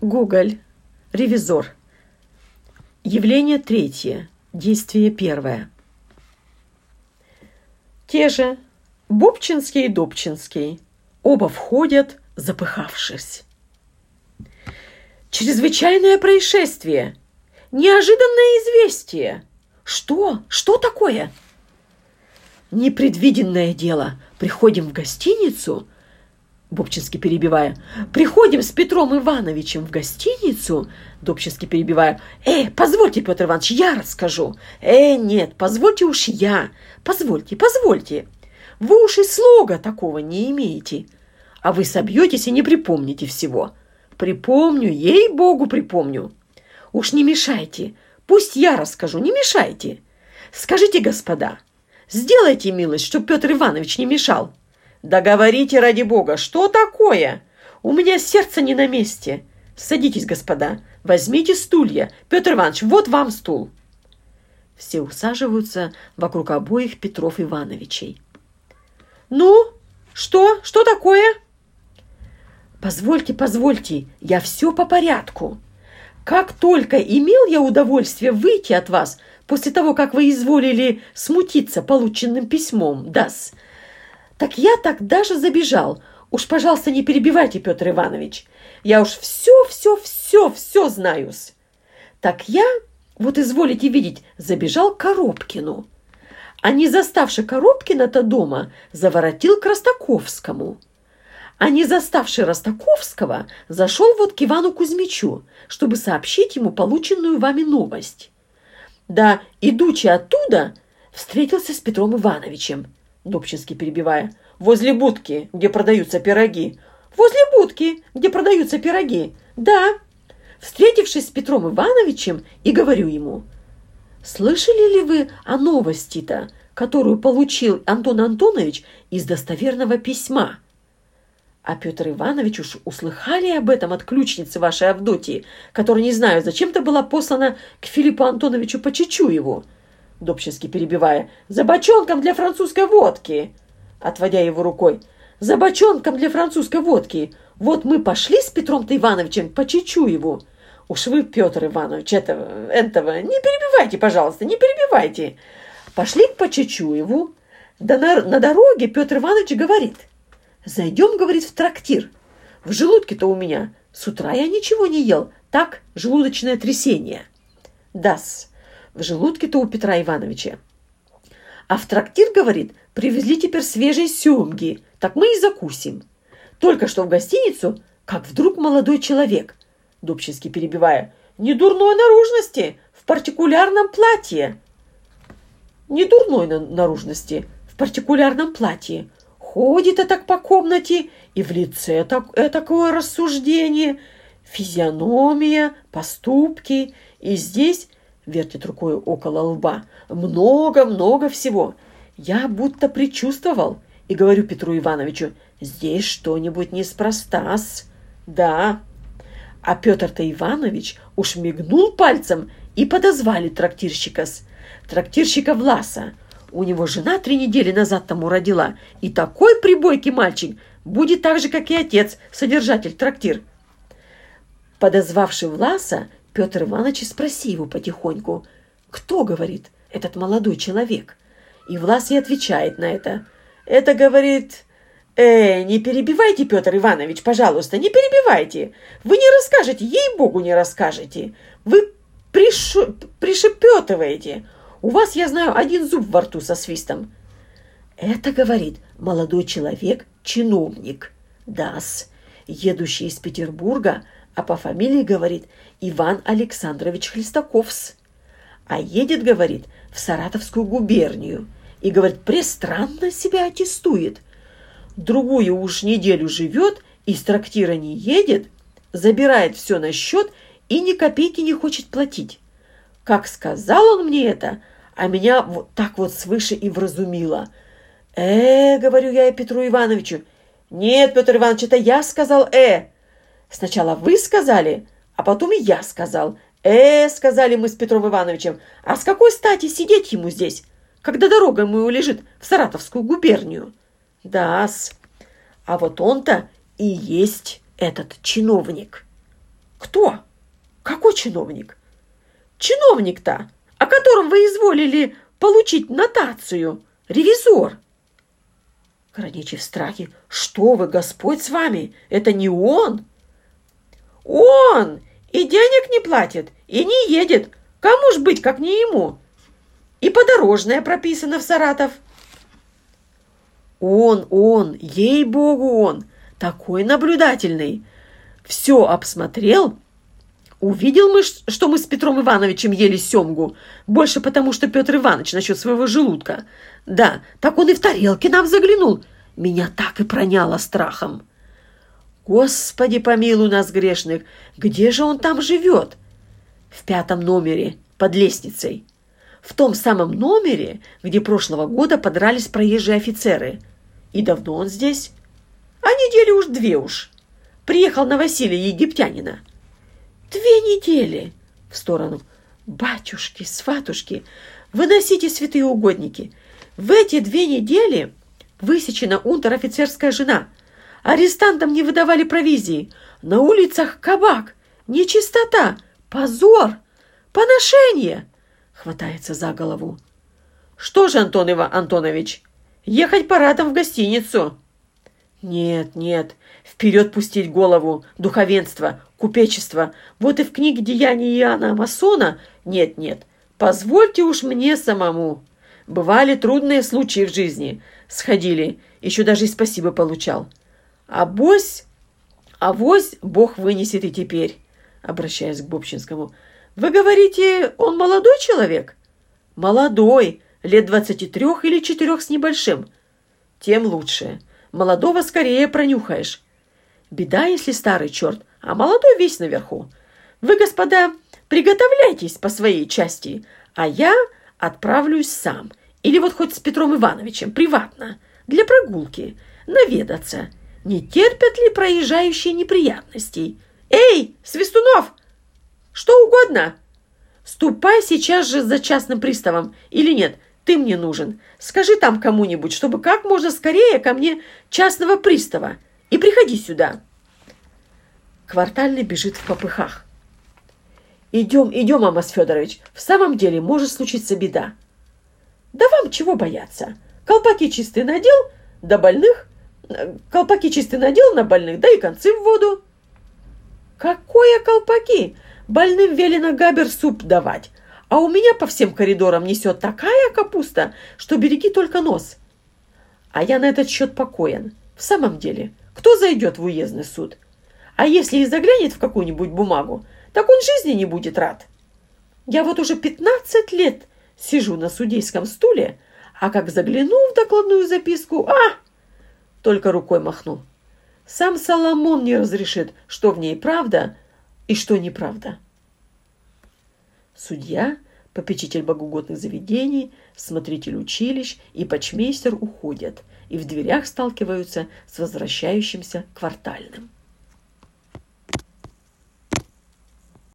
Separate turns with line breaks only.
Гоголь. Ревизор. Явление третье. Действие первое. Те же Бубчинский и Добчинский. Оба входят, запыхавшись. Чрезвычайное происшествие. Неожиданное известие. Что? Что такое? Непредвиденное дело. Приходим в гостиницу, Бобчинский перебивая. «Приходим с Петром Ивановичем в гостиницу?» Добчинский перебивая. «Э, позвольте, Петр Иванович, я расскажу». «Э, нет, позвольте уж я. Позвольте, позвольте. Вы уж и слога такого не имеете. А вы собьетесь и не припомните всего. Припомню, ей-богу, припомню. Уж не мешайте. Пусть я расскажу, не мешайте. Скажите, господа, сделайте милость, чтоб Петр Иванович не мешал». «Да говорите, ради бога, что такое? У меня сердце не на месте. Садитесь, господа, возьмите стулья. Петр Иванович, вот вам стул». Все усаживаются вокруг обоих Петров Ивановичей. «Ну, что? Что такое?» «Позвольте, позвольте, я все по порядку. Как только имел я удовольствие выйти от вас после того, как вы изволили смутиться полученным письмом, дас, так я тогда же забежал. Уж, пожалуйста, не перебивайте, Петр Иванович. Я уж все, все, все, все знаюсь. Так я, вот изволите видеть, забежал к Коробкину. А не заставший Коробкина-то дома, заворотил к Ростаковскому. А не заставший Ростаковского, зашел вот к Ивану Кузьмичу, чтобы сообщить ему полученную вами новость. Да, идучи оттуда, встретился с Петром Ивановичем. Добчинский перебивая. «Возле будки, где продаются пироги». «Возле будки, где продаются пироги?» «Да». Встретившись с Петром Ивановичем, и говорю ему. «Слышали ли вы о новости-то, которую получил Антон Антонович из достоверного письма?» А Петр Иванович уж услыхали об этом от ключницы вашей Авдотьи, которая, не знаю, зачем-то была послана к Филиппу Антоновичу по Чечуеву. Добчинский перебивая. «За бочонком для французской водки!» Отводя его рукой. «За бочонком для французской водки! Вот мы пошли с Петром-то Ивановичем по Чечуеву!» «Уж вы, Петр Иванович, этого, этого, не перебивайте, пожалуйста, не перебивайте!» Пошли к Почечуеву. Да на, на дороге Петр Иванович говорит. «Зайдем, — говорит, — в трактир. В желудке-то у меня. С утра я ничего не ел. Так, желудочное трясение». «Да-с, в желудке-то у Петра Ивановича. А в трактир, говорит, привезли теперь свежие семги, так мы и закусим. Только что в гостиницу, как вдруг молодой человек, Дубчинский перебивая, не дурной наружности, в партикулярном платье. Не дурной на наружности, в партикулярном платье. Ходит так по комнате, и в лице так, э, такое рассуждение, физиономия, поступки, и здесь вертит рукой около лба. Много-много всего. Я будто предчувствовал и говорю Петру Ивановичу, здесь что-нибудь неспроста-с. Да. А Петр-то Иванович уж мигнул пальцем и подозвали трактирщика-с. Трактирщика Власа. У него жена три недели назад тому родила. И такой прибойкий мальчик будет так же, как и отец, содержатель трактир. Подозвавший Власа, Петр Иванович спроси его потихоньку. «Кто, — говорит, — этот молодой человек?» И Влас и отвечает на это. «Это, — говорит, — «Э, не перебивайте, Петр Иванович, пожалуйста, не перебивайте. Вы не расскажете, ей-богу, не расскажете. Вы приш... пришепетываете. У вас, я знаю, один зуб во рту со свистом». «Это, — говорит, — молодой человек, чиновник. Дас, едущий из Петербурга, а по фамилии, говорит, Иван Александрович Хлестаковс. А едет, говорит, в Саратовскую губернию. И, говорит, престранно себя аттестует. Другую уж неделю живет, из трактира не едет, забирает все на счет и ни копейки не хочет платить. Как сказал он мне это, а меня вот так вот свыше и вразумило. «Э, — говорю я Петру Ивановичу, — нет, Петр Иванович, это я сказал «э». Сначала вы сказали, а потом и я сказал. «Э, — сказали мы с Петром Ивановичем, — а с какой стати сидеть ему здесь, когда дорога ему лежит в Саратовскую губернию?» «Да-с, а вот он-то и есть этот чиновник». Кто? Какой чиновник? Чиновник-то, о котором вы изволили получить нотацию. Ревизор. Граничи в страхе. Что вы, Господь с вами? Это не он? Он! И денег не платит, и не едет. Кому ж быть, как не ему? И подорожное прописано в Саратов. Он, он, ей-богу он, такой наблюдательный. Все обсмотрел, Увидел мы, что мы с Петром Ивановичем ели семгу. Больше потому, что Петр Иванович насчет своего желудка. Да, так он и в тарелке нам заглянул. Меня так и проняло страхом. Господи, помилуй нас, грешных, где же он там живет? В пятом номере, под лестницей. В том самом номере, где прошлого года подрались проезжие офицеры. И давно он здесь? А недели уж две уж. Приехал на Василия Египтянина. Две недели в сторону. Батюшки, сватушки, выносите святые угодники. В эти две недели высечена унтер-офицерская жена. Арестантам не выдавали провизии. На улицах кабак, нечистота, позор, поношение. Хватается за голову. Что же, Антон Ива Антонович, ехать парадом в гостиницу? Нет, нет, вперед пустить голову, духовенство, купечество. Вот и в книге «Деяния Иоанна Масона» нет-нет, позвольте уж мне самому. Бывали трудные случаи в жизни. Сходили, еще даже и спасибо получал. А бось, а вось Бог вынесет и теперь, обращаясь к Бобчинскому. Вы говорите, он молодой человек? Молодой, лет двадцати трех или четырех с небольшим. Тем лучше. Молодого скорее пронюхаешь. Беда, если старый черт, а молодой весь наверху. Вы, господа, приготовляйтесь по своей части, а я отправлюсь сам. Или вот хоть с Петром Ивановичем, приватно, для прогулки, наведаться. Не терпят ли проезжающие неприятностей? Эй, Свистунов! Что угодно! Ступай сейчас же за частным приставом. Или нет, ты мне нужен. Скажи там кому-нибудь, чтобы как можно скорее ко мне частного пристава. И приходи сюда. Квартальный бежит в попыхах. Идем, идем, Амос Федорович. В самом деле может случиться беда. Да вам чего бояться? Колпаки чистый надел, да больных. Колпаки чистый надел на больных, да и концы в воду. Какое колпаки? Больным велено габер суп давать. А у меня по всем коридорам несет такая капуста, что береги только нос. А я на этот счет покоен. В самом деле, кто зайдет в уездный суд? А если и заглянет в какую-нибудь бумагу, так он жизни не будет рад. Я вот уже пятнадцать лет сижу на судейском стуле, а как загляну в докладную записку, а! Только рукой махну. Сам Соломон не разрешит, что в ней правда и что неправда. Судья, попечитель богоугодных заведений, смотритель училищ и почмейстер уходят и в дверях сталкиваются с возвращающимся квартальным.